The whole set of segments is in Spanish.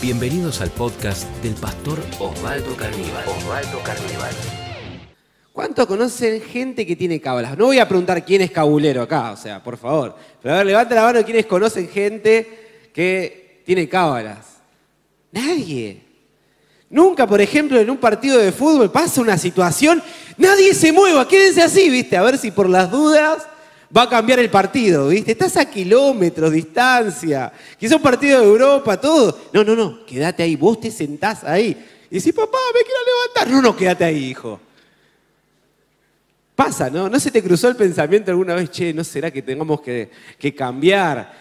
Bienvenidos al podcast del pastor Osvaldo Carníbal. Osvaldo Carníbal. ¿Cuántos conocen gente que tiene cábalas? No voy a preguntar quién es cabulero acá, o sea, por favor. Pero a ver, levanta la mano quiénes conocen gente que tiene cábalas. Nadie. Nunca, por ejemplo, en un partido de fútbol pasa una situación, nadie se mueva, quédense así, ¿viste? A ver si por las dudas va a cambiar el partido, ¿viste? Estás a kilómetros, distancia, quizá un partido de Europa, todo. No, no, no, quédate ahí, vos te sentás ahí. Y decís, papá, me quiero levantar. No, no, quédate ahí, hijo. Pasa, ¿no? ¿No se te cruzó el pensamiento alguna vez, che, no será que tengamos que, cambiar?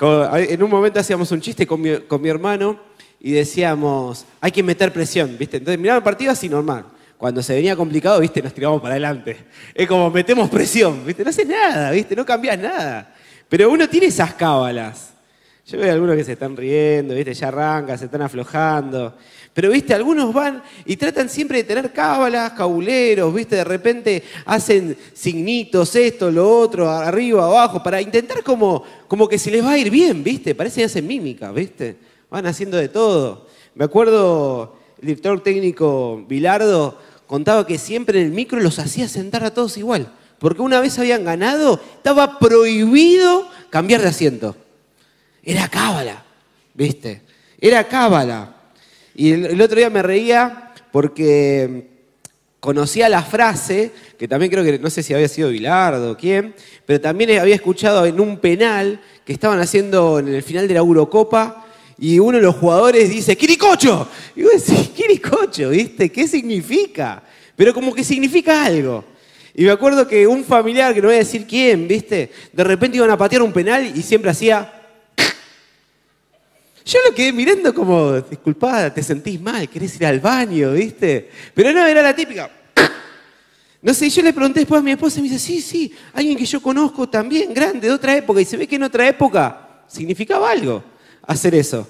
En un momento hacíamos un chiste con mi, con mi hermano y decíamos, hay que meter presión, ¿viste? Entonces miraba el partido así normal. Cuando se venía complicado, viste, nos tiramos para adelante. Es como metemos presión, viste, no haces nada, viste, no cambias nada. Pero uno tiene esas cábalas. Yo veo algunos que se están riendo, viste, ya arrancan, se están aflojando. Pero, viste, algunos van y tratan siempre de tener cábalas, cabuleros, viste, de repente hacen signitos, esto, lo otro, arriba, abajo, para intentar como, como que se les va a ir bien, viste. Parece que hacen mímica, viste. Van haciendo de todo. Me acuerdo el director técnico Bilardo contaba que siempre en el micro los hacía sentar a todos igual. Porque una vez habían ganado, estaba prohibido cambiar de asiento. Era cábala, ¿viste? Era cábala. Y el, otro día me reía porque conocía la frase, que también creo que no sé si había sido Bilardo o quién, pero también había escuchado en un penal que estaban haciendo en el final de la Eurocopa y uno de los jugadores dice, ¡Quiricocho! Y vos decís, ¿Quiricocho? ¿Viste? ¿Qué significa? Pero como que significa algo. Y me acuerdo que un familiar, que no voy a decir quién, ¿viste? De repente iban a patear un penal y siempre hacía... Yo lo quedé mirando como, disculpada, te sentís mal, querés ir al baño, ¿viste? Pero no, era la típica. No sé, yo le pregunté después a mi esposa y me dice, sí, sí, alguien que yo conozco también, grande, de otra época, y se ve que en otra época significaba algo hacer eso.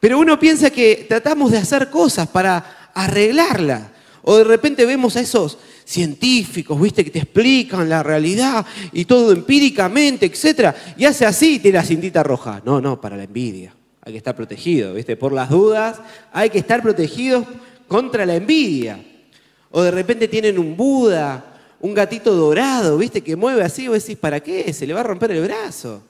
Pero uno piensa que tratamos de hacer cosas para arreglarla. O de repente vemos a esos científicos, ¿viste? Que te explican la realidad y todo empíricamente, etc. Y hace así y tiene la cintita roja. No, no, para la envidia. Hay que estar protegido, ¿viste? Por las dudas, hay que estar protegidos contra la envidia. O de repente tienen un Buda, un gatito dorado, ¿viste? Que mueve así, vos decís, ¿para qué? Se le va a romper el brazo.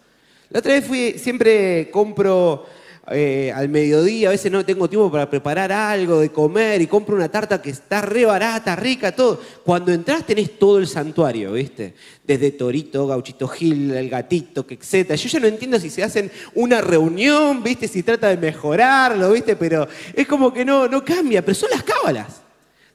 La otra vez fui, siempre compro eh, al mediodía, a veces no tengo tiempo para preparar algo de comer y compro una tarta que está re barata, rica, todo. Cuando entras tenés todo el santuario, ¿viste? Desde Torito, Gauchito Gil, el gatito, etc. Yo ya no entiendo si se hacen una reunión, ¿viste? Si trata de mejorarlo, ¿viste? Pero es como que no, no cambia, pero son las cábalas.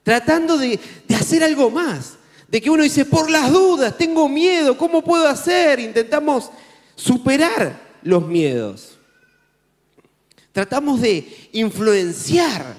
Tratando de hacer algo más. De que uno dice, por las dudas, tengo miedo, ¿cómo puedo hacer? Intentamos superar los miedos. Tratamos de influenciar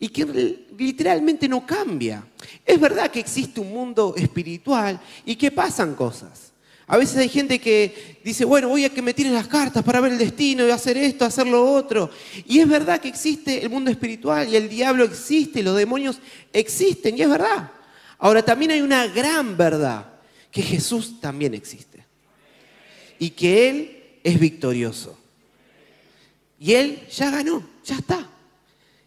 y que literalmente no cambia. Es verdad que existe un mundo espiritual y que pasan cosas. A veces hay gente que dice, bueno, voy a que me tiren las cartas para ver el destino y hacer esto, hacer lo otro. Y es verdad que existe el mundo espiritual y el diablo existe, los demonios existen, y es verdad. Ahora también hay una gran verdad, que Jesús también existe y que Él es victorioso. Y Él ya ganó, ya está.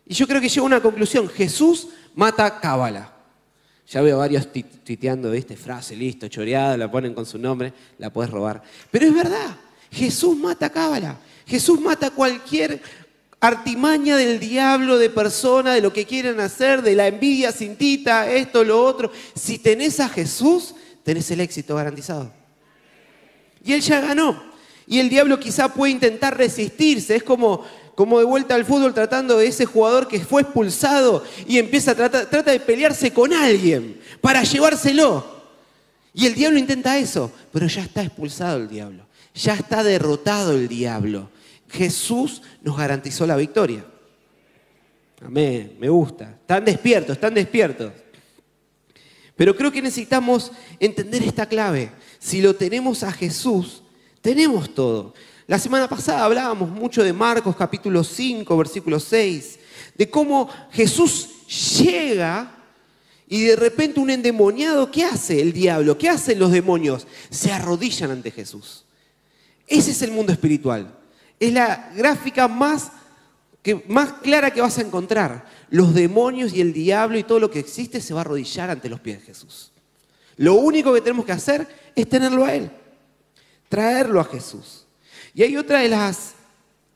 Y yo creo que llegó a una conclusión, Jesús mata cábala. Ya veo varios tuiteando, ¿viste? Frase, listo, choreada, la ponen con su nombre, la puedes robar. Pero es verdad, Jesús mata cábala. Jesús mata cualquier artimaña del diablo, de persona, de lo que quieren hacer, de la envidia cintita, esto, lo otro. Si tenés a Jesús, tenés el éxito garantizado. Y él ya ganó. Y el diablo quizá puede intentar resistirse. Es como, como de vuelta al fútbol tratando de ese jugador que fue expulsado y empieza a tratar trata de pelearse con alguien para llevárselo. Y el diablo intenta eso, pero ya está expulsado el diablo. Ya está derrotado el diablo. Jesús nos garantizó la victoria. Amén, me gusta. Están despiertos, están despiertos. Pero creo que necesitamos entender esta clave. Si lo tenemos a Jesús, tenemos todo. La semana pasada hablábamos mucho de Marcos capítulo 5, versículo 6, de cómo Jesús llega y de repente un endemoniado, ¿qué hace el diablo? ¿Qué hacen los demonios? Se arrodillan ante Jesús. Ese es el mundo espiritual. Es la gráfica más que más clara que vas a encontrar. Los demonios y el diablo y todo lo que existe se va a arrodillar ante los pies de Jesús. Lo único que tenemos que hacer es tenerlo a Él, traerlo a Jesús. Y hay otra de las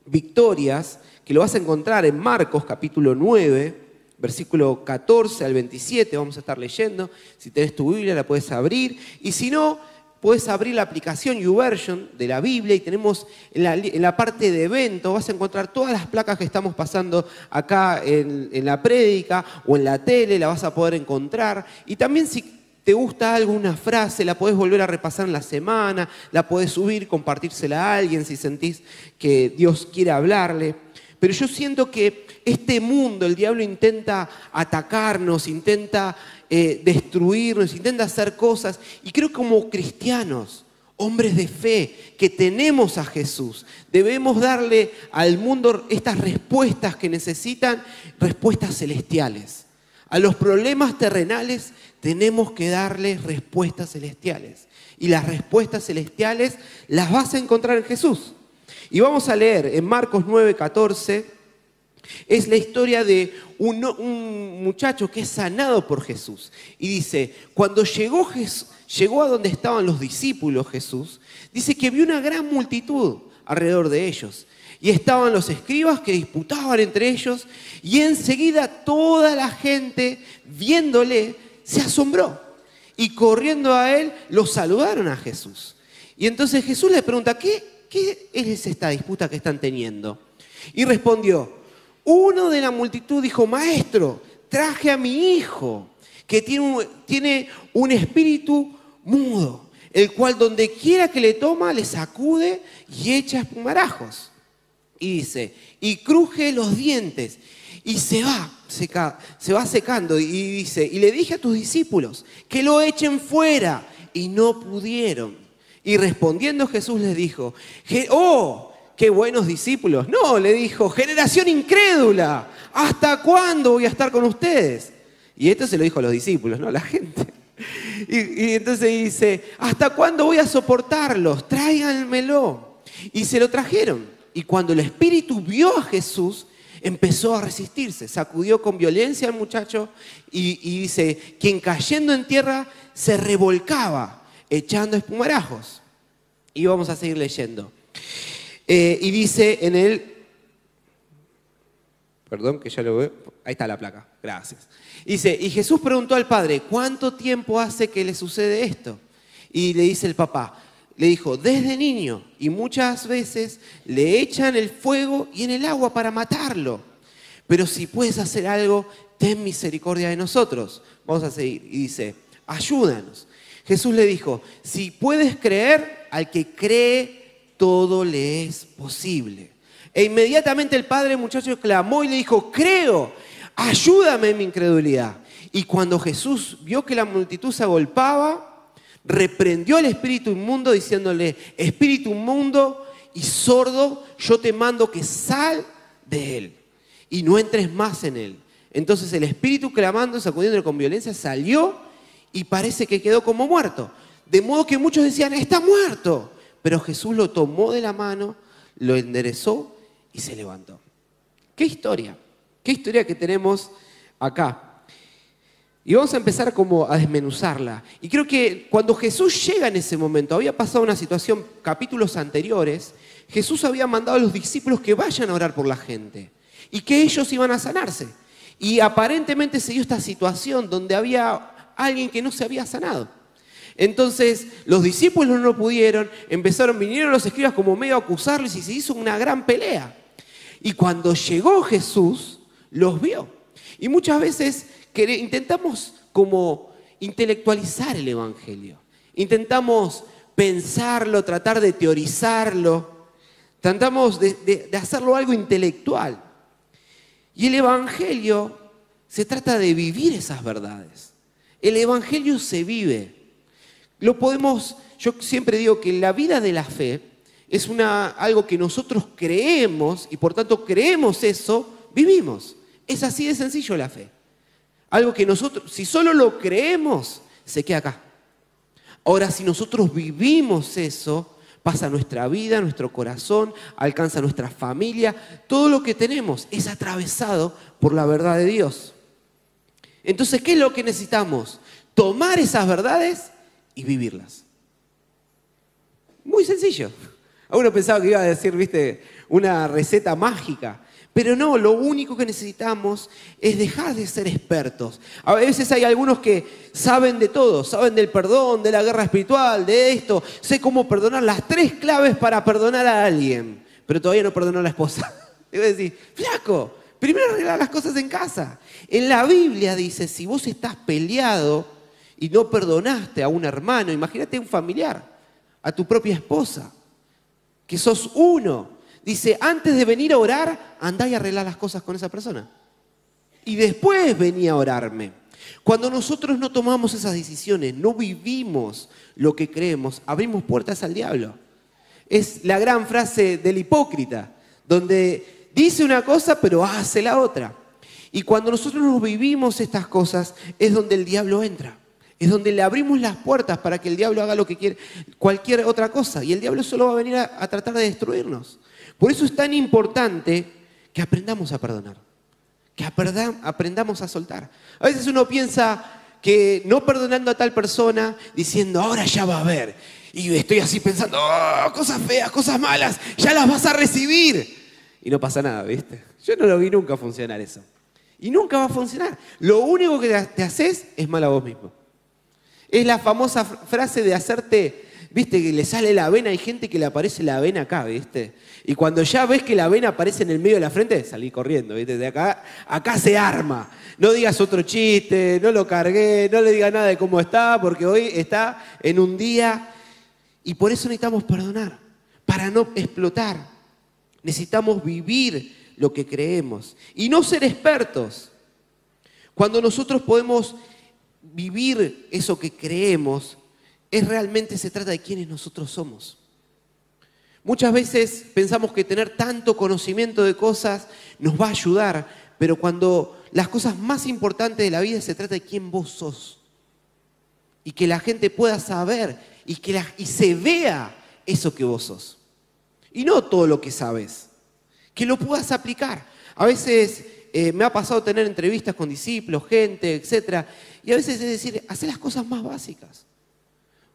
victorias que lo vas a encontrar en Marcos capítulo 9, versículo 14 al 27, vamos a estar leyendo. Si tenés tu Biblia la puedes abrir. Y si no, puedes abrir la aplicación YouVersion de la Biblia y tenemos en la, parte de evento, vas a encontrar todas las placas que estamos pasando acá en, en la prédica o en la tele, la vas a poder encontrar. Y también si te gusta alguna frase, la podés volver a repasar en la semana, la podés subir, compartírsela a alguien si sentís que Dios quiere hablarle. Pero yo siento que este mundo, el diablo intenta atacarnos, intenta eh, destruirnos, intenta hacer cosas. Y creo que como cristianos, hombres de fe, que tenemos a Jesús, debemos darle al mundo estas respuestas que necesitan, respuestas celestiales. A los problemas terrenales tenemos que darle respuestas celestiales. Y las respuestas celestiales las vas a encontrar en Jesús. Y vamos a leer en Marcos 9, 14, es la historia de un, muchacho que es sanado por Jesús. Y dice, cuando llegó, llegó a donde estaban los discípulos Jesús, dice que vio una gran multitud alrededor de ellos. Y estaban los escribas que disputaban entre ellos y enseguida toda la gente viéndole se asombró. Y corriendo a él, lo saludaron a Jesús. Y entonces Jesús le pregunta, ¿qué, ¿qué es esta disputa que están teniendo? Y respondió, uno de la multitud dijo, maestro, traje a mi hijo, que tiene un, tiene un espíritu mudo, el cual donde quiera que le toma, le sacude y echa espumarajos. Y dice, y cruje los dientes y se va, se va secando y dice, y le dije a tus discípulos que lo echen fuera y no pudieron. Y respondiendo Jesús les dijo, oh, qué buenos discípulos. No, le dijo, generación incrédula, ¿hasta cuándo voy a estar con ustedes? Y esto se lo dijo a los discípulos, no a la gente. Y, y entonces dice, ¿hasta cuándo voy a soportarlos? Tráiganmelo. Y se lo trajeron. Y cuando el Espíritu vio a Jesús, empezó a resistirse, sacudió con violencia al muchacho y, dice, quien cayendo en tierra se revolcaba, echando espumarajos. Y vamos a seguir leyendo. Eh, y dice en él, perdón que ya lo veo, ahí está la placa, gracias. Dice, y Jesús preguntó al padre, ¿cuánto tiempo hace que le sucede esto? Y le dice el papá, le dijo, desde niño, y muchas veces le echan el fuego y en el agua para matarlo. Pero si puedes hacer algo, ten misericordia de nosotros. Vamos a seguir. Y dice, ayúdanos. Jesús le dijo, si puedes creer, al que cree, todo le es posible. E inmediatamente el padre muchacho clamó y le dijo, creo, ayúdame en mi incredulidad. Y cuando Jesús vio que la multitud se agolpaba, reprendió al espíritu inmundo diciéndole, espíritu inmundo y sordo, yo te mando que sal de él y no entres más en él. Entonces el espíritu clamando, sacudiéndole con violencia, salió y parece que quedó como muerto. De modo que muchos decían, está muerto. Pero Jesús lo tomó de la mano, lo enderezó y se levantó. ¿Qué historia? ¿Qué historia que tenemos acá? Y vamos a empezar como a desmenuzarla. Y creo que cuando Jesús llega en ese momento, había pasado una situación, capítulos anteriores, Jesús había mandado a los discípulos que vayan a orar por la gente y que ellos iban a sanarse. Y aparentemente se dio esta situación donde había alguien que no se había sanado. Entonces los discípulos no pudieron, empezaron, vinieron los escribas como medio a acusarles y se hizo una gran pelea. Y cuando llegó Jesús, los vio. Y muchas veces intentamos como intelectualizar el Evangelio. Intentamos pensarlo, tratar de teorizarlo. Tratamos de, hacerlo algo intelectual. Y el Evangelio se trata de vivir esas verdades. El Evangelio se vive. Lo podemos, yo siempre digo que la vida de la fe es una, algo que nosotros creemos y por tanto creemos eso, vivimos. Es así de sencillo la fe. Algo que nosotros, si solo lo creemos, se queda acá. Ahora, si nosotros vivimos eso, Pasa nuestra vida, nuestro corazón, alcanza nuestra familia. Todo lo que tenemos es atravesado por la verdad de Dios. Entonces, ¿qué es lo que necesitamos? Tomar esas verdades y vivirlas. Muy sencillo. A uno pensaba que iba a decir, viste, una receta mágica. Pero no, lo único que necesitamos es dejar de ser expertos. A veces hay algunos que saben de todo, saben del perdón, de la guerra espiritual, de esto, sé cómo perdonar, las tres claves para perdonar a alguien, pero todavía no perdonó a la esposa. Debo decir, flaco, primero arreglar las cosas en casa. En la Biblia dice, si vos estás peleado y no perdonaste a un hermano, imagínate un familiar, a tu propia esposa, que sos uno, dice, antes de venir a orar, andá y arreglar las cosas con esa persona. Y después venía a orarme. Cuando nosotros no tomamos esas decisiones, no vivimos lo que creemos, abrimos puertas al diablo. Es la gran frase del hipócrita, donde dice una cosa pero hace la otra. Y cuando nosotros nos vivimos estas cosas, es donde el diablo entra. Es donde le abrimos las puertas para que el diablo haga lo que quiere, cualquier otra cosa. Y el diablo solo va a venir a, a tratar de destruirnos. Por eso es tan importante que aprendamos a perdonar, que aprendamos a soltar. A veces uno piensa que no perdonando a tal persona, diciendo, ahora ya va a haber. Y estoy así pensando, oh, cosas feas, cosas malas, ya las vas a recibir. Y no pasa nada, ¿viste? Yo no lo vi nunca funcionar eso. Y nunca va a funcionar. Lo único que te haces es mal a vos mismo. Es la famosa frase de hacerte viste que le sale la vena, hay gente que le aparece la vena acá, viste. Y cuando ya ves que la vena aparece en el medio de la frente, salí corriendo, viste. De acá, acá se arma. No digas otro chiste, no lo cargué, no le digas nada de cómo está, porque hoy está en un día. Y por eso necesitamos perdonar, para no explotar. Necesitamos vivir lo que creemos y no ser expertos. Cuando nosotros podemos vivir eso que creemos, es realmente se trata de quienes nosotros somos. Muchas veces pensamos que tener tanto conocimiento de cosas nos va a ayudar, pero cuando las cosas más importantes de la vida se trata de quién vos sos. Y que la gente pueda saber y que y se vea eso que vos sos. Y no todo lo que sabes, que lo puedas aplicar. A veces eh, me ha pasado tener entrevistas con discípulos, gente, etc. Y a veces es decir, hacer las cosas más básicas.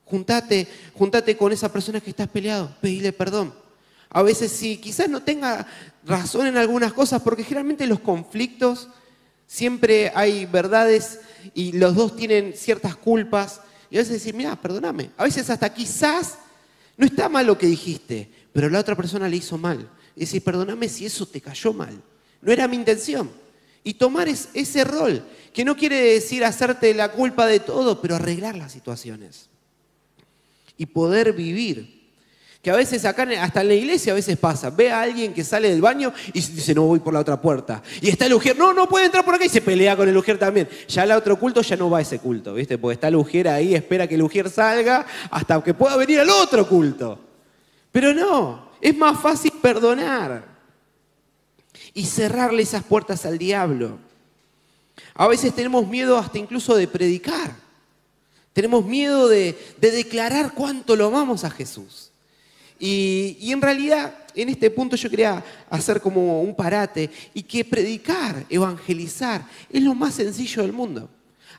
Juntate, juntate con esa persona que estás peleado, pedile perdón. A veces sí, quizás no tenga razón en algunas cosas, porque generalmente los conflictos siempre hay verdades y los dos tienen ciertas culpas. Y a veces decir, mira, perdóname. A veces hasta quizás no está mal lo que dijiste, pero la otra persona le hizo mal. Y decir, perdóname si eso te cayó mal. No era mi intención. Y tomar ese rol, que no quiere decir hacerte la culpa de todo, pero arreglar las situaciones y poder vivir. Que a veces acá, hasta en la iglesia a veces pasa, ve a alguien que sale del baño y dice, no voy por la otra puerta. Y está el ujier, no, no puede entrar por acá y se pelea con el ujier también. Ya el otro culto ya no va a ese culto, ¿viste? Porque está el ujier ahí, espera que el ujier salga hasta que pueda venir al otro culto. Pero no, es más fácil perdonar y cerrarle esas puertas al diablo. A veces tenemos miedo hasta incluso de predicar. Tenemos miedo de, declarar cuánto lo amamos a Jesús. Y, en realidad, en este punto yo quería hacer como un parate y que predicar, evangelizar, es lo más sencillo del mundo.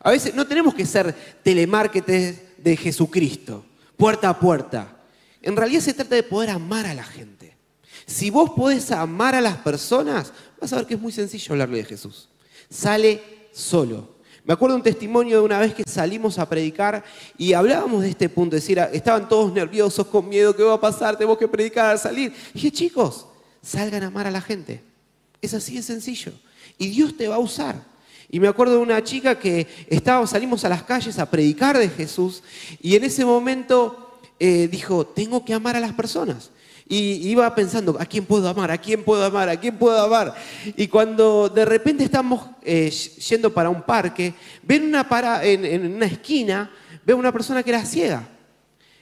A veces no tenemos que ser telemarketers de Jesucristo, puerta a puerta. En realidad se trata de poder amar a la gente. Si vos podés amar a las personas, vas a ver que es muy sencillo hablarle de Jesús. Sale solo. Me acuerdo un testimonio de una vez que salimos a predicar y hablábamos de este punto, es decir, estaban todos nerviosos, con miedo, ¿qué va a pasar? Tenemos que predicar al salir. Y dije, chicos, salgan a amar a la gente. Es así de sencillo. Y Dios te va a usar. Y me acuerdo de una chica que estábamos, salimos a las calles a predicar de Jesús y en ese momento eh, dijo, tengo que amar a las personas. Y iba pensando, ¿a quién puedo amar? ¿A quién puedo amar? ¿A quién puedo amar? Y cuando de repente estamos eh, yendo para un parque, ven una para, en, una esquina, ve a una persona que era ciega.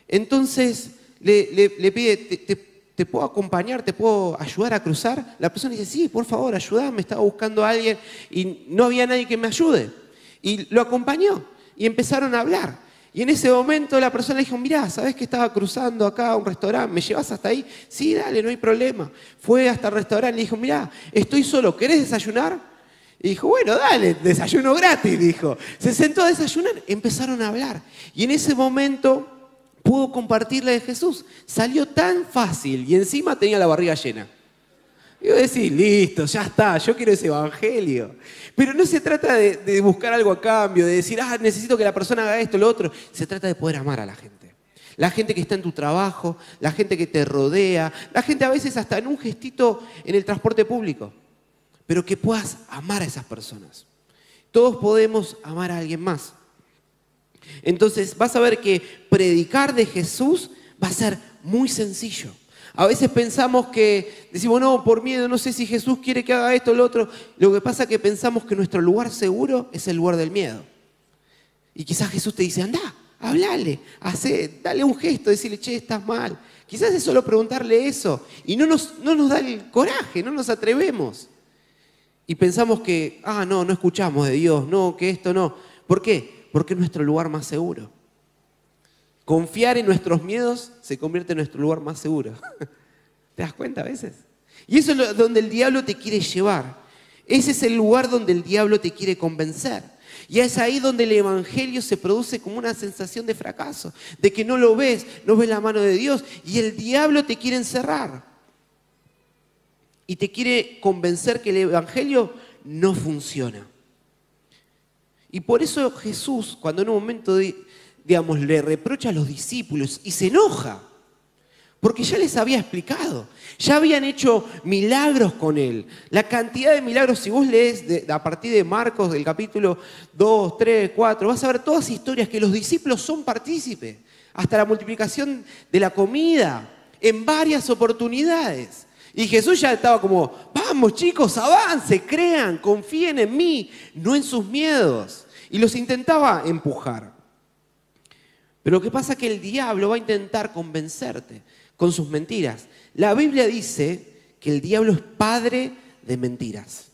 Entonces le, pide, te, puedo acompañar? ¿Te puedo ayudar a cruzar? La persona dice, sí, por favor, ayúdame, estaba buscando a alguien y no había nadie que me ayude. Y lo acompañó y empezaron a hablar. Y en ese momento la persona le dijo, mirá, ¿sabes que estaba cruzando acá un restaurante? ¿Me llevas hasta ahí? Sí, dale, no hay problema. Fue hasta el restaurante y le dijo, mirá, estoy solo, ¿querés desayunar? Y dijo, bueno, dale, desayuno gratis, dijo. Se sentó a desayunar, empezaron a hablar. Y en ese momento pudo compartirle de Jesús. Salió tan fácil y encima tenía la barriga llena. Y vos decís, listo, ya está, yo quiero ese evangelio. Pero no se trata de, buscar algo a cambio, de decir, ah, necesito que la persona haga esto, lo otro. Se trata de poder amar a la gente. La gente que está en tu trabajo, la gente que te rodea, la gente a veces hasta en un gestito en el transporte público. Pero que puedas amar a esas personas. Todos podemos amar a alguien más. Entonces vas a ver que predicar de Jesús va a ser muy sencillo. A veces pensamos que decimos, no, por miedo, no sé si Jesús quiere que haga esto o lo otro. Lo que pasa es que pensamos que nuestro lugar seguro es el lugar del miedo. Y quizás Jesús te dice, anda, hablale, hace, dale un gesto, decirle, che, estás mal. Quizás es solo preguntarle eso. Y no nos, no nos da el coraje, no nos atrevemos. Y pensamos que, ah, no, no escuchamos de Dios, no, que esto no. ¿Por qué? Porque es nuestro lugar más seguro. Confiar en nuestros miedos se convierte en nuestro lugar más seguro. ¿Te das cuenta a veces? Y eso es donde el diablo te quiere llevar. Ese es el lugar donde el diablo te quiere convencer. Y es ahí donde el Evangelio se produce como una sensación de fracaso, de que no lo ves, no ves la mano de Dios. Y el diablo te quiere encerrar. Y te quiere convencer que el Evangelio no funciona. Y por eso Jesús, cuando en un momento digamos, le reprocha a los discípulos y se enoja, porque ya les había explicado, ya habían hecho milagros con él. La cantidad de milagros, si vos lees a partir de Marcos del capítulo 2, 3, 4, vas a ver todas historias que los discípulos son partícipes, hasta la multiplicación de la comida, en varias oportunidades. Y Jesús ya estaba como, vamos chicos, avance, crean, confíen en mí, no en sus miedos. Y los intentaba empujar. Pero lo que pasa es que el diablo va a intentar convencerte con sus mentiras. La Biblia dice que el diablo es padre de mentiras.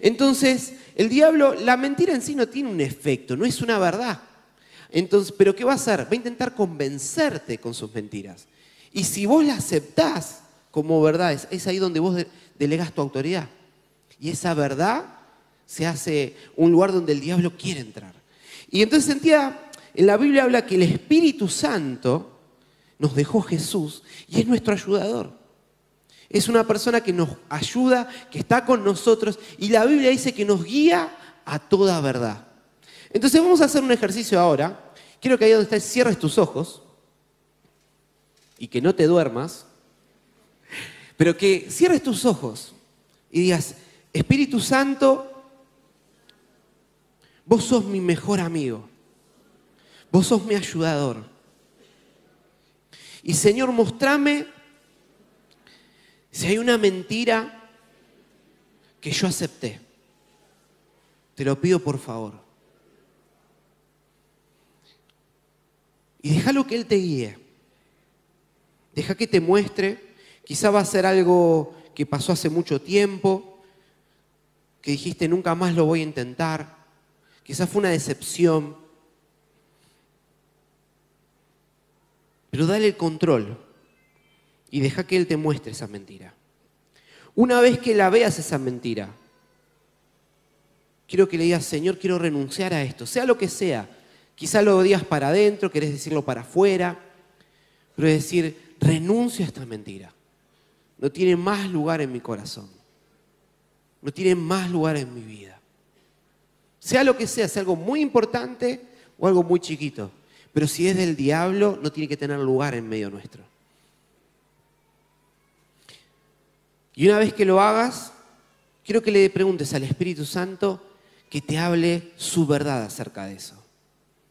Entonces, el diablo, la mentira en sí no tiene un efecto, no es una verdad. Entonces, pero ¿qué va a hacer? Va a intentar convencerte con sus mentiras. Y si vos la aceptás como verdad, es, ahí donde vos delegas tu autoridad. Y esa verdad se hace un lugar donde el diablo quiere entrar. Y entonces sentía en la Biblia habla que el Espíritu Santo nos dejó Jesús y es nuestro ayudador. Es una persona que nos ayuda, que está con nosotros y la Biblia dice que nos guía a toda verdad. Entonces vamos a hacer un ejercicio ahora. Quiero que ahí donde estés cierres tus ojos y que no te duermas, pero que cierres tus ojos y digas, Espíritu Santo, vos sos mi mejor amigo. Vos sos mi ayudador. Y Señor, mostrame si hay una mentira que yo acepté. Te lo pido por favor. Y déjalo que Él te guíe. Deja que te muestre. Quizá va a ser algo que pasó hace mucho tiempo, que dijiste nunca más lo voy a intentar. Quizá fue una decepción Pero dale el control y deja que Él te muestre esa mentira. Una vez que la veas esa mentira, quiero que le digas, Señor, quiero renunciar a esto, sea lo que sea. Quizá lo digas para adentro, querés decirlo para afuera, pero es decir, renuncio a esta mentira. No tiene más lugar en mi corazón. No tiene más lugar en mi vida. Sea lo que sea, sea algo muy importante o algo muy chiquito. Pero si es del diablo, no tiene que tener lugar en medio nuestro. Y una vez que lo hagas, quiero que le preguntes al Espíritu Santo que te hable su verdad acerca de eso.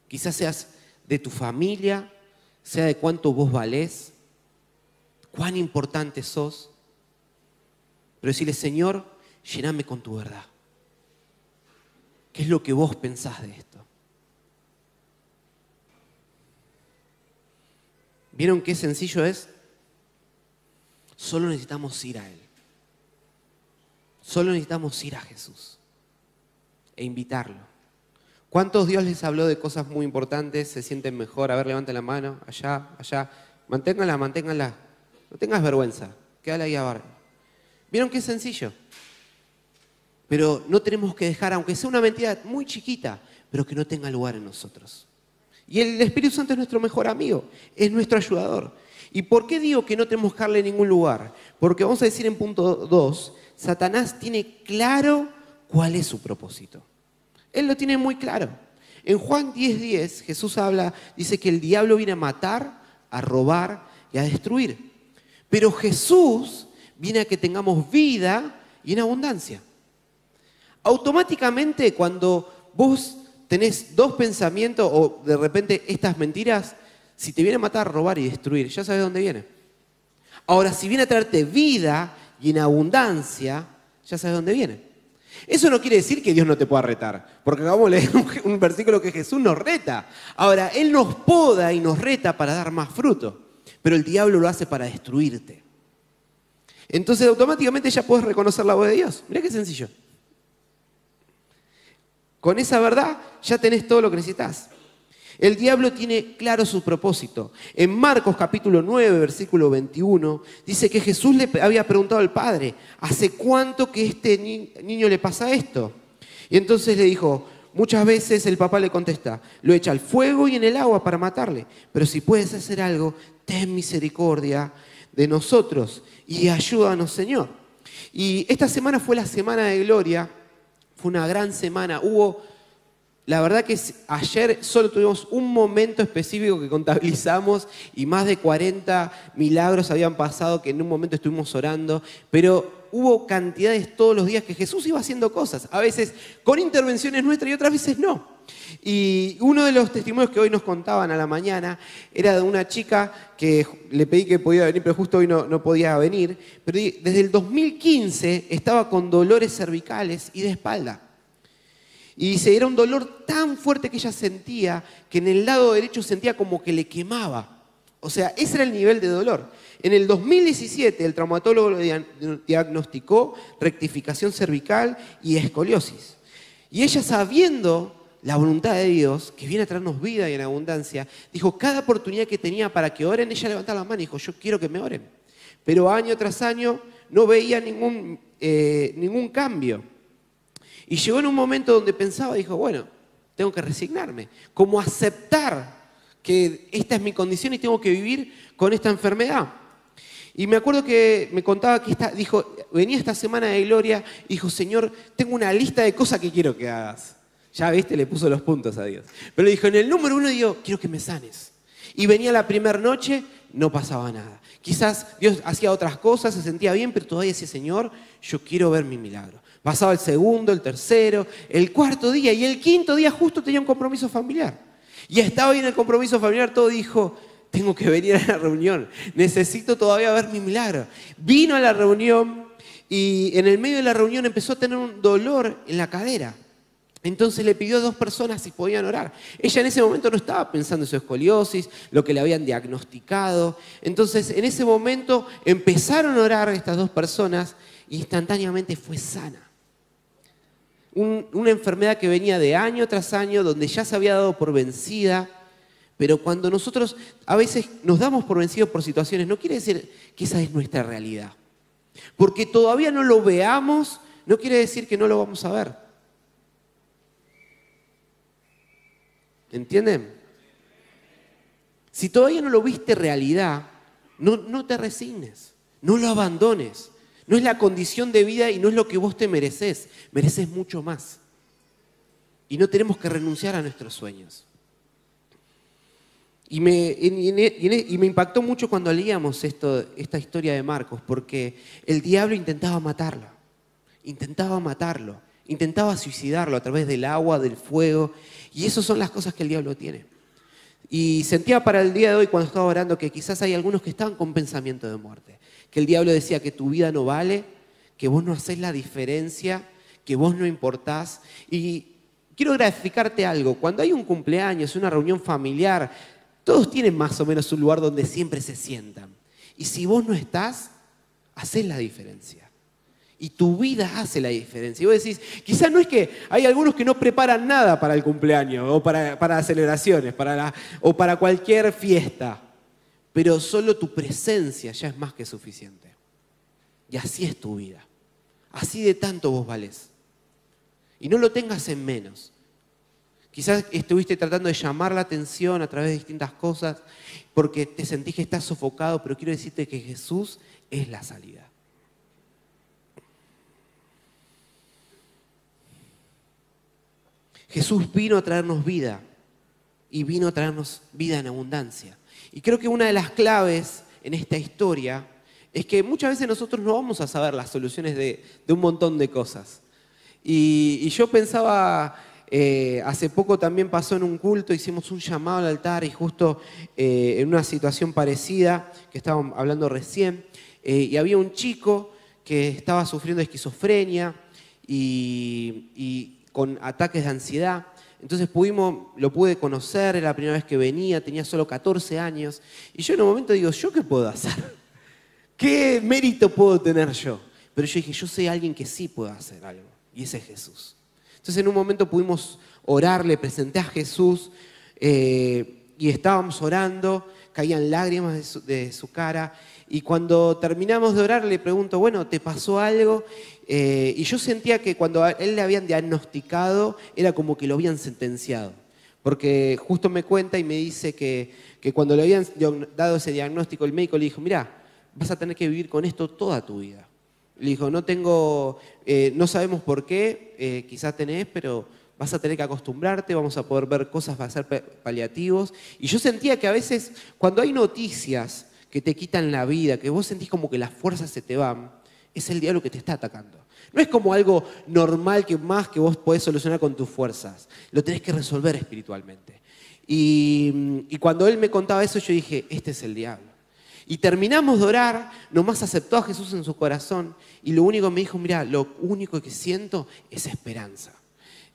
Quizás seas de tu familia, sea de cuánto vos valés, cuán importante sos. Pero decirle, Señor, llename con tu verdad. ¿Qué es lo que vos pensás de esto? ¿Vieron qué sencillo es? Solo necesitamos ir a Él. Solo necesitamos ir a Jesús e invitarlo. ¿Cuántos Dios les habló de cosas muy importantes? ¿Se sienten mejor? A ver, levanten la mano, allá, allá. Manténganla, manténganla. No tengas vergüenza. Quédala ahí abajo. ¿Vieron qué sencillo? Pero no tenemos que dejar, aunque sea una mentira muy chiquita, pero que no tenga lugar en nosotros. Y el Espíritu Santo es nuestro mejor amigo, es nuestro ayudador. ¿Y por qué digo que no tenemos que darle ningún lugar? Porque vamos a decir en punto 2, Satanás tiene claro cuál es su propósito. Él lo tiene muy claro. En Juan 10:10 10, Jesús habla, dice que el diablo viene a matar, a robar y a destruir. Pero Jesús viene a que tengamos vida y en abundancia. Automáticamente cuando vos tenés dos pensamientos o de repente estas mentiras, si te viene a matar, robar y destruir, ya sabes dónde viene. Ahora, si viene a traerte vida y en abundancia, ya sabes dónde viene. Eso no quiere decir que Dios no te pueda retar, porque acabamos de leer un, versículo que Jesús nos reta. Ahora, Él nos poda y nos reta para dar más fruto, pero el diablo lo hace para destruirte. Entonces automáticamente ya puedes reconocer la voz de Dios. Mira qué sencillo. Con esa verdad ya tenés todo lo que necesitas. El diablo tiene claro su propósito. En Marcos capítulo 9, versículo 21, dice que Jesús le había preguntado al Padre, ¿hace cuánto que este niño le pasa esto? Y entonces le dijo, muchas veces el papá le contesta, lo echa al fuego y en el agua para matarle, pero si puedes hacer algo, ten misericordia de nosotros y ayúdanos, Señor. Y esta semana fue la semana de gloria, fue una gran semana, hubo la verdad que ayer solo tuvimos un momento específico que contabilizamos y más de 40 milagros habían pasado que en un momento estuvimos orando, pero hubo cantidades todos los días que Jesús iba haciendo cosas, a veces con intervenciones nuestras y otras veces no. Y uno de los testimonios que hoy nos contaban a la mañana era de una chica que le pedí que podía venir, pero justo hoy no, podía venir, pero desde el 2015 estaba con dolores cervicales y de espalda. Y dice, era un dolor tan fuerte que ella sentía que en el lado derecho sentía como que le quemaba. O sea, ese era el nivel de dolor. En el 2017 el traumatólogo lo diagnosticó rectificación cervical y escoliosis. Y ella sabiendo la voluntad de Dios, que viene a traernos vida y en abundancia, dijo, cada oportunidad que tenía para que oren, ella levantaba la mano y dijo, yo quiero que me oren. Pero año tras año no veía ningún, eh, ningún cambio. Y llegó en un momento donde pensaba, dijo, bueno, tengo que resignarme, como aceptar que esta es mi condición y tengo que vivir con esta enfermedad. Y me acuerdo que me contaba que dijo, venía esta semana de gloria dijo, Señor, tengo una lista de cosas que quiero que hagas. Ya viste, le puso los puntos a Dios. Pero dijo, en el número uno digo, quiero que me sanes. Y venía la primera noche, no pasaba nada. Quizás Dios hacía otras cosas, se sentía bien, pero todavía decía, Señor, yo quiero ver mi milagro. Pasaba el segundo, el tercero, el cuarto día y el quinto día justo tenía un compromiso familiar. Y estaba ahí en el compromiso familiar, todo dijo, tengo que venir a la reunión, necesito todavía ver mi milagro. Vino a la reunión y en el medio de la reunión empezó a tener un dolor en la cadera. Entonces le pidió a dos personas si podían orar. Ella en ese momento no estaba pensando en su escoliosis, lo que le habían diagnosticado. Entonces en ese momento empezaron a orar estas dos personas y instantáneamente fue sana una enfermedad que venía de año tras año, donde ya se había dado por vencida. Pero cuando nosotros a veces nos damos por vencidos por situaciones, no quiere decir que esa es nuestra realidad. Porque todavía no lo veamos, no quiere decir que no lo vamos a ver. ¿Entienden? Si todavía no lo viste realidad, no, no te resignes, no lo abandones. No es la condición de vida y no es lo que vos te mereces. Mereces mucho más. Y no tenemos que renunciar a nuestros sueños. Y me, y me impactó mucho cuando leíamos esto, esta historia de Marcos, porque el diablo intentaba matarlo. Intentaba matarlo. Intentaba suicidarlo a través del agua, del fuego. Y esas son las cosas que el diablo tiene. Y sentía para el día de hoy, cuando estaba orando, que quizás hay algunos que estaban con pensamiento de muerte que el diablo decía que tu vida no vale, que vos no haces la diferencia, que vos no importás. Y quiero graficarte algo, cuando hay un cumpleaños, una reunión familiar, todos tienen más o menos un lugar donde siempre se sientan. Y si vos no estás, haces la diferencia. Y tu vida hace la diferencia. Y vos decís, quizás no es que hay algunos que no preparan nada para el cumpleaños o para, para celebraciones para o para cualquier fiesta, pero solo tu presencia ya es más que suficiente. Y así es tu vida. Así de tanto vos valés. Y no lo tengas en menos. Quizás estuviste tratando de llamar la atención a través de distintas cosas porque te sentís que estás sofocado, pero quiero decirte que Jesús es la salida. Jesús vino a traernos vida y vino a traernos vida en abundancia. Y creo que una de las claves en esta historia es que muchas veces nosotros no vamos a saber las soluciones de, un montón de cosas. Y, yo pensaba, eh, hace poco también pasó en un culto, hicimos un llamado al altar y justo eh, en una situación parecida, que estábamos hablando recién, eh, y había un chico que estaba sufriendo de esquizofrenia y con ataques de ansiedad. Entonces pudimos, lo pude conocer, era la primera vez que venía, tenía solo 14 años. Y yo en un momento digo, ¿yo qué puedo hacer? ¿Qué mérito puedo tener yo? Pero yo dije, yo sé alguien que sí puede hacer algo. Y ese es Jesús. Entonces en un momento pudimos orar, le presenté a Jesús eh, y estábamos orando, caían lágrimas de su, cara. Y cuando terminamos de orar le pregunto, bueno, ¿te pasó algo? Eh, y yo sentía que cuando él le habían diagnosticado, era como que lo habían sentenciado. Porque justo me cuenta y me dice que, cuando le habían dado ese diagnóstico, el médico le dijo, mira, vas a tener que vivir con esto toda tu vida. Le dijo, no tengo, eh, no sabemos por qué, eh, quizás tenés, pero vas a tener que acostumbrarte, vamos a poder ver cosas, va a ser paliativos. Y yo sentía que a veces, cuando hay noticias que te quitan la vida, que vos sentís como que las fuerzas se te van, es el diablo que te está atacando. No es como algo normal que más que vos podés solucionar con tus fuerzas. Lo tenés que resolver espiritualmente. Y, y cuando él me contaba eso, yo dije, este es el diablo. Y terminamos de orar, nomás aceptó a Jesús en su corazón y lo único que me dijo, mira, lo único que siento es esperanza.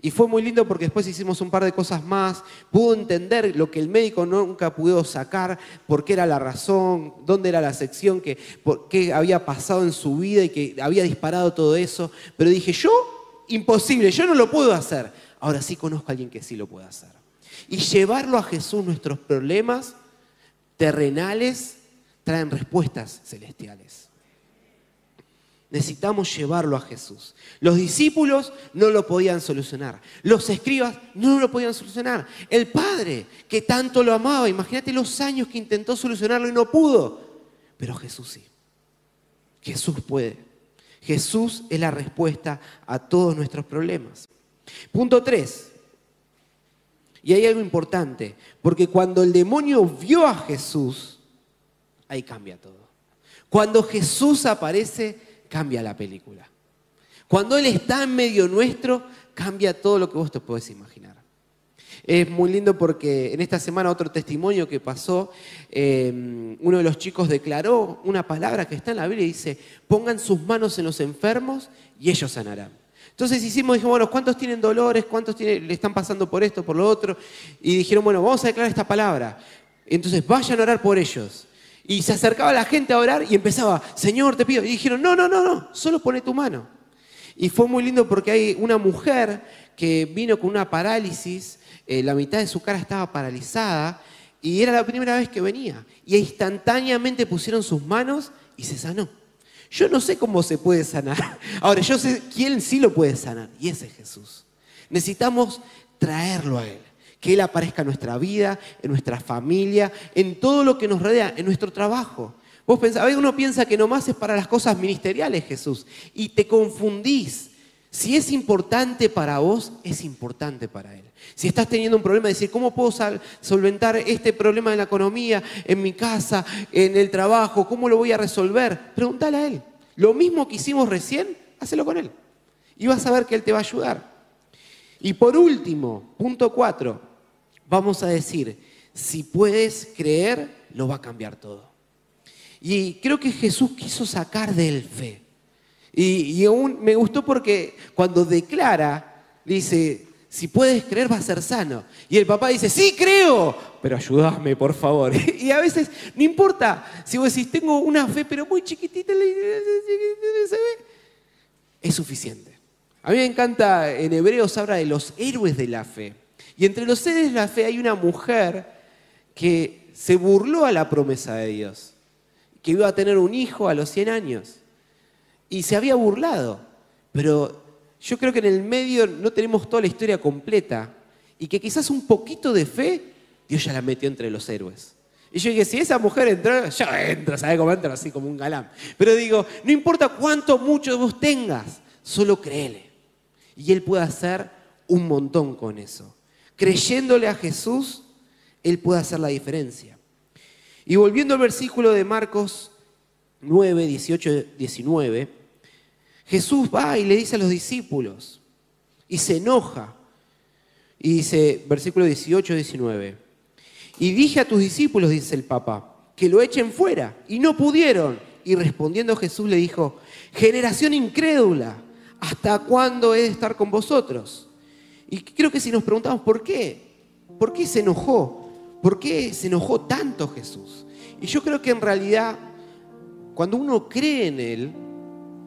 Y fue muy lindo porque después hicimos un par de cosas más, pudo entender lo que el médico nunca pudo sacar, por qué era la razón, dónde era la sección, que, por qué había pasado en su vida y que había disparado todo eso. Pero dije, yo, imposible, yo no lo puedo hacer. Ahora sí conozco a alguien que sí lo puede hacer. Y llevarlo a Jesús, nuestros problemas terrenales traen respuestas celestiales. Necesitamos llevarlo a Jesús. Los discípulos no lo podían solucionar. Los escribas no lo podían solucionar. El Padre, que tanto lo amaba, imagínate los años que intentó solucionarlo y no pudo. Pero Jesús sí. Jesús puede. Jesús es la respuesta a todos nuestros problemas. Punto 3. Y hay algo importante, porque cuando el demonio vio a Jesús, ahí cambia todo. Cuando Jesús aparece, cambia la película. Cuando Él está en medio nuestro, cambia todo lo que vos te podés imaginar. Es muy lindo porque en esta semana otro testimonio que pasó, eh, uno de los chicos declaró una palabra que está en la Biblia y dice, pongan sus manos en los enfermos y ellos sanarán. Entonces hicimos, dijimos, bueno, ¿cuántos tienen dolores? ¿Cuántos le están pasando por esto, por lo otro? Y dijeron, bueno, vamos a declarar esta palabra. Entonces vayan a orar por ellos. Y se acercaba la gente a orar y empezaba, Señor, te pido. Y dijeron, no, no, no, no, solo pone tu mano. Y fue muy lindo porque hay una mujer que vino con una parálisis, eh, la mitad de su cara estaba paralizada y era la primera vez que venía. Y instantáneamente pusieron sus manos y se sanó. Yo no sé cómo se puede sanar. Ahora, yo sé quién sí lo puede sanar y ese es Jesús. Necesitamos traerlo a Él que Él aparezca en nuestra vida, en nuestra familia, en todo lo que nos rodea, en nuestro trabajo. Vos pensás, a veces uno piensa que nomás es para las cosas ministeriales, Jesús, y te confundís. Si es importante para vos, es importante para Él. Si estás teniendo un problema, decir, ¿cómo puedo solventar este problema en la economía, en mi casa, en el trabajo? ¿Cómo lo voy a resolver? Pregúntale a Él. Lo mismo que hicimos recién, hacelo con Él. Y vas a ver que Él te va a ayudar. Y por último, punto cuatro, vamos a decir, si puedes creer, lo va a cambiar todo. Y creo que Jesús quiso sacar de él fe. Y, aún me gustó porque cuando declara, dice, si puedes creer va a ser sano. Y el papá dice, sí creo, pero ayúdame por favor. Y a veces no importa si vos decís, tengo una fe pero muy chiquitita, es suficiente. A mí me encanta, en Hebreos habla de los héroes de la fe. Y entre los héroes de la fe hay una mujer que se burló a la promesa de Dios, que iba a tener un hijo a los 100 años. Y se había burlado. Pero yo creo que en el medio no tenemos toda la historia completa. Y que quizás un poquito de fe, Dios ya la metió entre los héroes. Y yo dije, si esa mujer entró, yo entro, ¿sabes cómo entro? Así como un galán. Pero digo, no importa cuánto, mucho vos tengas, solo créele. Y Él puede hacer un montón con eso. Creyéndole a Jesús, Él puede hacer la diferencia. Y volviendo al versículo de Marcos 9, 18, 19, Jesús va y le dice a los discípulos, y se enoja. Y dice, versículo 18, 19, y dije a tus discípulos, dice el Papa, que lo echen fuera, y no pudieron. Y respondiendo Jesús le dijo, generación incrédula, ¿hasta cuándo he de estar con vosotros? Y creo que si nos preguntamos por qué, ¿por qué se enojó? ¿Por qué se enojó tanto Jesús? Y yo creo que en realidad, cuando uno cree en Él,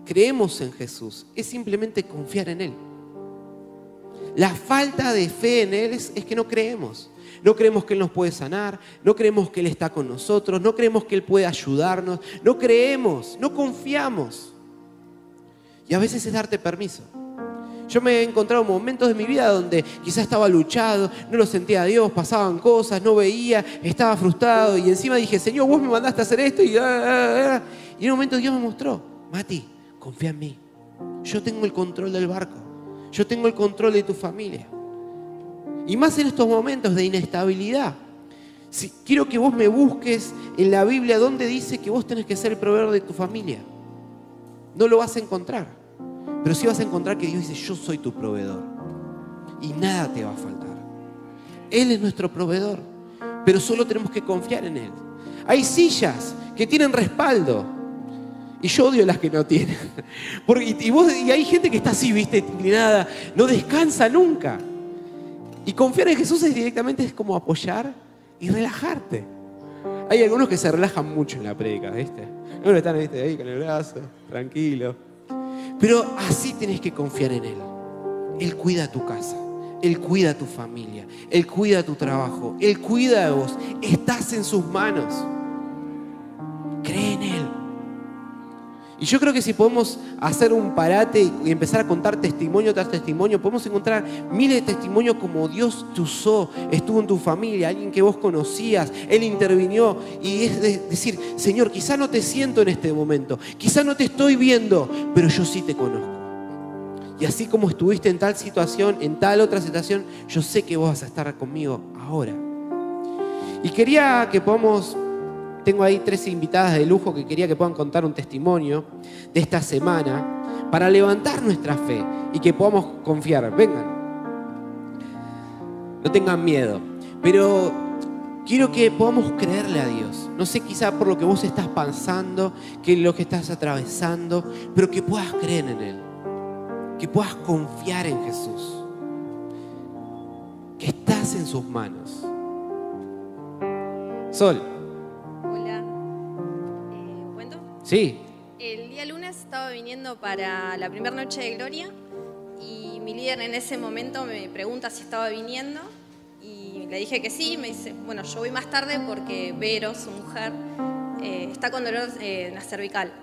creemos en Jesús, es simplemente confiar en Él. La falta de fe en Él es, que no creemos. No creemos que Él nos puede sanar, no creemos que Él está con nosotros, no creemos que Él puede ayudarnos, no creemos, no confiamos. Y a veces es darte permiso. Yo me he encontrado momentos de mi vida donde quizás estaba luchado, no lo sentía a Dios, pasaban cosas, no veía, estaba frustrado y encima dije, Señor, vos me mandaste a hacer esto y, ah, ah, ah". y en un momento Dios me mostró, Mati, confía en mí. Yo tengo el control del barco, yo tengo el control de tu familia. Y más en estos momentos de inestabilidad. Si, quiero que vos me busques en la Biblia donde dice que vos tenés que ser el proveedor de tu familia. No lo vas a encontrar. Pero sí vas a encontrar que Dios dice, yo soy tu proveedor. Y nada te va a faltar. Él es nuestro proveedor. Pero solo tenemos que confiar en Él. Hay sillas que tienen respaldo. Y yo odio las que no tienen. Porque, y, hay gente que está así, viste, inclinada. No descansa nunca. Y confiar en Jesús es directamente es como apoyar y relajarte. Hay algunos que se relajan mucho en la predica, ¿viste? Algunos están ahí con el brazo, tranquilo. Pero así tenés que confiar en Él. Él cuida tu casa, Él cuida tu familia, Él cuida tu trabajo, Él cuida de vos. Estás en sus manos. Y yo creo que si podemos hacer un parate y empezar a contar testimonio tras testimonio, podemos encontrar miles de testimonios como Dios te usó, estuvo en tu familia, alguien que vos conocías, Él intervinió. Y es decir, Señor, quizá no te siento en este momento, quizá no te estoy viendo, pero yo sí te conozco. Y así como estuviste en tal situación, en tal otra situación, yo sé que vos vas a estar conmigo ahora. Y quería que podamos tengo ahí tres invitadas de lujo que quería que puedan contar un testimonio de esta semana para levantar nuestra fe y que podamos confiar. Vengan. No tengan miedo. Pero quiero que podamos creerle a Dios. No sé quizá por lo que vos estás pensando, que lo que estás atravesando, pero que puedas creer en Él. Que puedas confiar en Jesús. Que estás en sus manos. Sol. Sí. El día lunes estaba viniendo para la primera noche de Gloria y mi líder en ese momento me pregunta si estaba viniendo y le dije que sí. Me dice, bueno, yo voy más tarde porque Vero, su mujer, eh, está con dolor eh, en la cervical.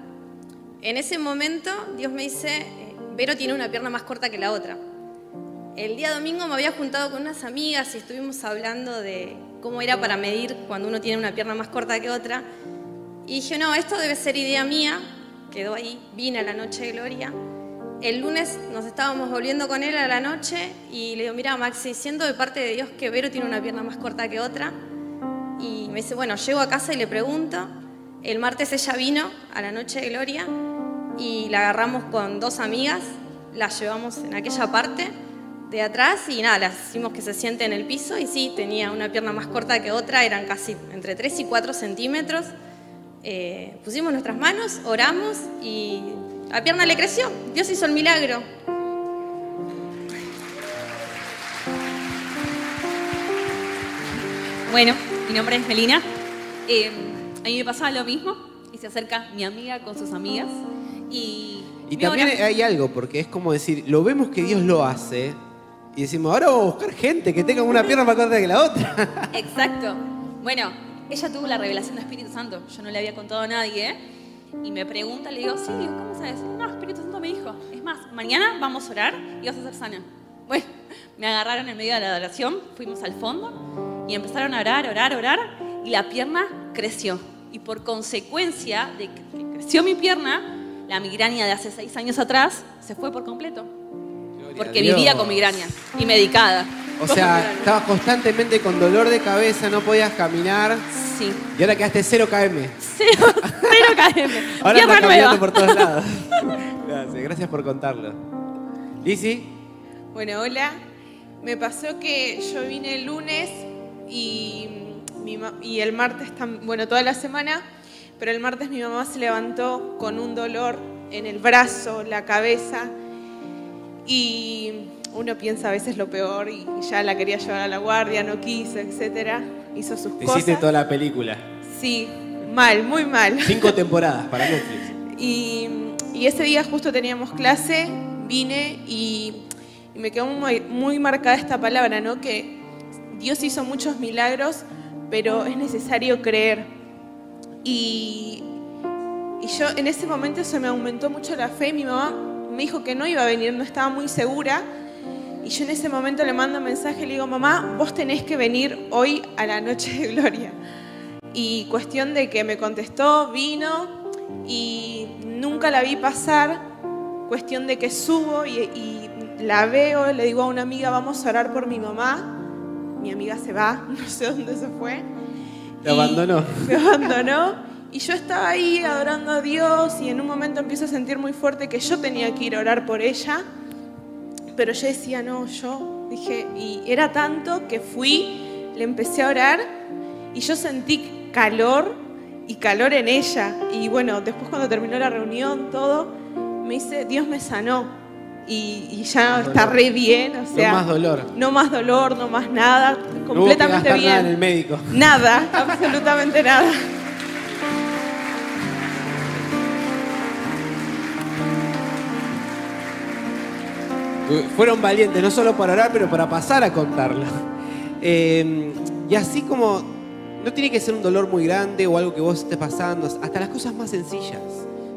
En ese momento Dios me dice, eh, Vero tiene una pierna más corta que la otra. El día domingo me había juntado con unas amigas y estuvimos hablando de cómo era para medir cuando uno tiene una pierna más corta que otra. Y dije, no, esto debe ser idea mía. Quedó ahí, vine a la noche de gloria. El lunes nos estábamos volviendo con él a la noche y le digo, mira Maxi, siento de parte de Dios que Vero tiene una pierna más corta que otra. Y me dice, bueno, llego a casa y le pregunto. El martes ella vino a la noche de gloria y la agarramos con dos amigas, la llevamos en aquella parte de atrás y nada, le hicimos que se siente en el piso y sí, tenía una pierna más corta que otra, eran casi entre 3 y 4 centímetros. Eh, pusimos nuestras manos, oramos y la pierna le creció. Dios hizo el milagro. Bueno, mi nombre es Melina. Eh, a mí me pasaba lo mismo y se acerca mi amiga con sus amigas y... Y también hay algo, porque es como decir, lo vemos que Dios lo hace y decimos, ahora vamos a buscar gente que tenga una pierna más corta que la otra. Exacto. Bueno, ella tuvo la revelación de Espíritu Santo. Yo no le había contado a nadie. Y me pregunta, le digo, sí, digo, ¿cómo sabes? No, Espíritu Santo me dijo. Es más, mañana vamos a orar y vas a ser sana. Bueno, me agarraron en medio de la adoración, fuimos al fondo y empezaron a orar, orar, orar. Y la pierna creció. Y por consecuencia de que creció mi pierna, la migraña de hace seis años atrás se fue por completo. Porque vivía con migraña y medicada. O sea, estabas constantemente con dolor de cabeza, no podías caminar Sí. y ahora quedaste 0 km. Cero, cero KM. Ahora Tierra estás caminando por todos lados. Gracias, gracias por contarlo. Lizzy, Bueno, hola. Me pasó que yo vine el lunes y, mi ma- y el martes, tam- bueno, toda la semana, pero el martes mi mamá se levantó con un dolor en el brazo, la cabeza, y uno piensa a veces lo peor y ya la quería llevar a la guardia, no quiso, etcétera. Hizo sus te cosas. hiciste toda la película. Sí, mal, muy mal. Cinco temporadas para Netflix. Y, y ese día justo teníamos clase, vine y, y me quedó muy, muy marcada esta palabra, ¿no? Que Dios hizo muchos milagros, pero es necesario creer. Y, y yo en ese momento se me aumentó mucho la fe. Mi mamá me dijo que no iba a venir, no estaba muy segura. Y yo en ese momento le mando un mensaje y le digo, mamá, vos tenés que venir hoy a la noche de gloria. Y cuestión de que me contestó, vino y nunca la vi pasar. Cuestión de que subo y, y la veo, le digo a una amiga, vamos a orar por mi mamá. Mi amiga se va, no sé dónde se fue. Te abandonó. Me abandonó. Y yo estaba ahí adorando a Dios y en un momento empiezo a sentir muy fuerte que yo tenía que ir a orar por ella. Pero yo decía, no, yo dije, y era tanto que fui, le empecé a orar y yo sentí calor y calor en ella. Y bueno, después cuando terminó la reunión, todo, me dice, Dios me sanó. Y, y ya Dolor. está re bien, o sea, no más dolor. no más dolor, no más nada, No hubo que completamente gastar bien. nada en el médico. Nada, absolutamente nada. Fueron valientes, no solo para orar, pero para pasar a contarlo. Eh, y así como no tiene que ser un dolor muy grande o algo que vos estés pasando, hasta las cosas más sencillas.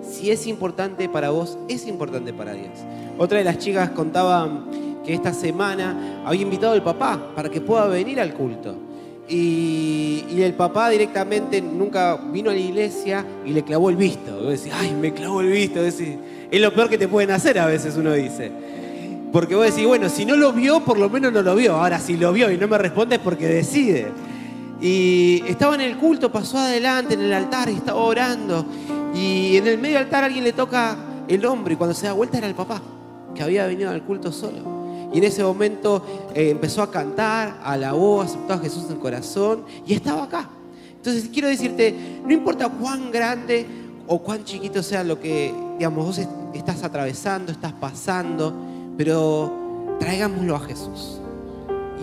Si es importante para vos, es importante para Dios. Otra de las chicas contaba que esta semana había invitado al papá para que pueda venir al culto. Y, el papá directamente nunca vino a la iglesia y le clavó el visto. Vos decís, ay, me clavó el visto. Es lo peor que te pueden hacer a veces, uno dice. Porque vos decís, bueno, si no lo vio, por lo menos no lo vio. Ahora, si lo vio y no me responde es porque decide. Y estaba en el culto, pasó adelante en el altar y estaba orando. Y en el medio del altar alguien le toca el hombro y cuando se da vuelta era el papá, que había venido al culto solo. Y en ese momento eh, empezó a cantar, alabó, aceptó a Jesús en el corazón y estaba acá. Entonces quiero decirte, no importa cuán grande o cuán chiquito sea lo que, digamos, vos est- estás atravesando, estás pasando, pero traigámoslo a Jesús.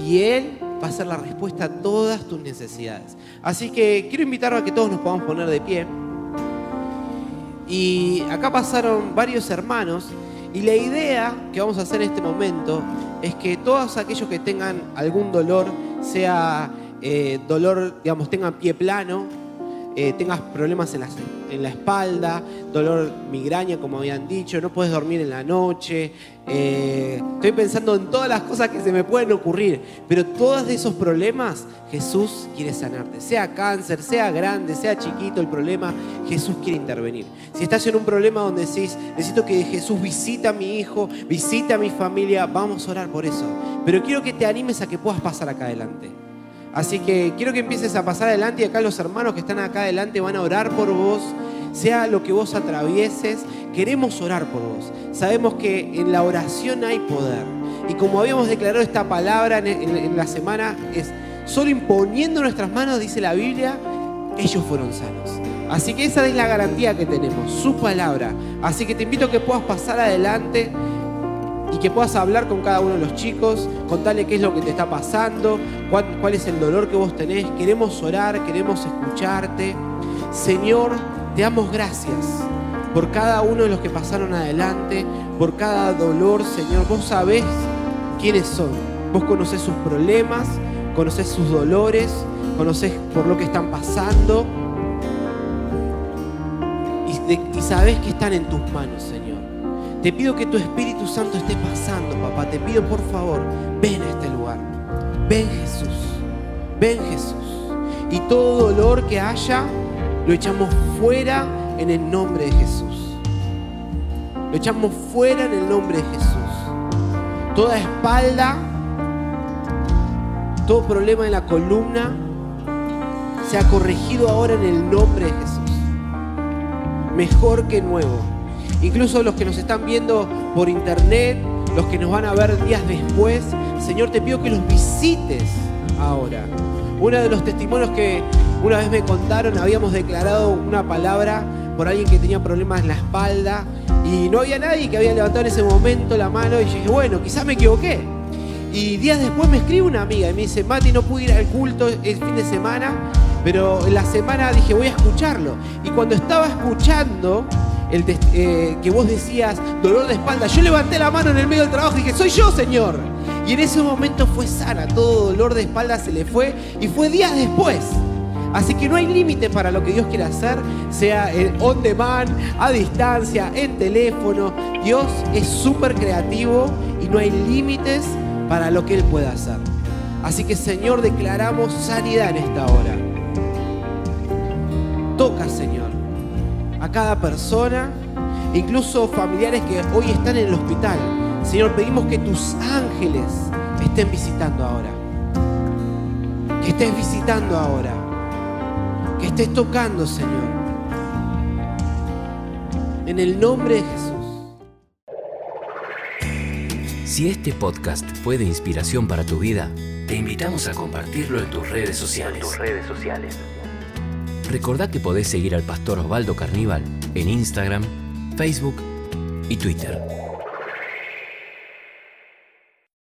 Y Él va a ser la respuesta a todas tus necesidades. Así que quiero invitar a que todos nos podamos poner de pie. Y acá pasaron varios hermanos y la idea que vamos a hacer en este momento es que todos aquellos que tengan algún dolor, sea eh, dolor, digamos, tengan pie plano, eh, tengas problemas en la, en la espalda, dolor migraña, como habían dicho, no puedes dormir en la noche. eh, estoy pensando en todas las cosas que se me pueden ocurrir, pero todos esos problemas Jesús quiere sanarte. Sea cáncer, sea grande, sea chiquito el problema, Jesús quiere intervenir. Si estás en un problema donde decís, necesito que Jesús visite a mi hijo, visite a mi familia, vamos a orar por eso. Pero quiero que te animes a que puedas pasar acá adelante. Así que quiero que empieces a pasar adelante y acá los hermanos que están acá adelante van a orar por vos, sea lo que vos atravieses, queremos orar por vos. Sabemos que en la oración hay poder. Y como habíamos declarado esta palabra en, la semana, es solo imponiendo nuestras manos, dice la Biblia, ellos fueron sanos. Así que esa es la garantía que tenemos, su palabra. Así que te invito a que puedas pasar adelante que puedas hablar con cada uno de los chicos, contarle qué es lo que te está pasando, cuál, es el dolor que vos tenés. Queremos orar, queremos escucharte. Señor, te damos gracias por cada uno de los que pasaron adelante, por cada dolor, Señor. Vos sabés quiénes son. Vos conocés sus problemas, conocés sus dolores, conocés por lo que están pasando. Y, y sabés que están en tus manos, Señor. Te pido que tu Espíritu Santo esté pasando, papá. Te pido, por favor, ven a este lugar. Ven, Jesús. Ven, Jesús. Y todo dolor que haya, lo echamos fuera en el nombre de Jesús. Lo echamos fuera en el nombre de Jesús. Toda espalda, todo problema en la columna, se ha corregido ahora en el nombre de Jesús. Mejor que nuevo. Incluso los que nos están viendo por internet, los que nos van a ver días después, Señor, te pido que los visites ahora. Uno de los testimonios que una vez me contaron, habíamos declarado una palabra por alguien que tenía problemas en la espalda y no había nadie que había levantado en ese momento la mano y dije, bueno, quizás me equivoqué. Y días después me escribe una amiga y me dice, Mati, no pude ir al culto el fin de semana, pero en la semana dije, voy a escucharlo. Y cuando estaba escuchando eh, que vos decías, dolor de espalda, yo levanté la mano en el medio del trabajo y dije, soy yo, Señor. Y en ese momento fue sana, todo dolor de espalda se le fue y fue días después. Así que no hay límite para lo que Dios quiere hacer, sea on demand, a distancia, en teléfono. Dios es súper creativo y no hay límites para lo que Él pueda hacer. Así que Señor, declaramos sanidad en esta hora. Toca, Señor, a cada persona, incluso familiares que hoy están en el hospital. Señor, pedimos que tus ángeles estén visitando ahora. Que estés visitando ahora. Que estés tocando, Señor. En el nombre de Jesús. Si este podcast fue de inspiración para tu vida, te invitamos a compartirlo en tus redes sociales. redes sociales. Recordá que podés seguir al pastor Osvaldo Carníbal en Instagram, Facebook y Twitter.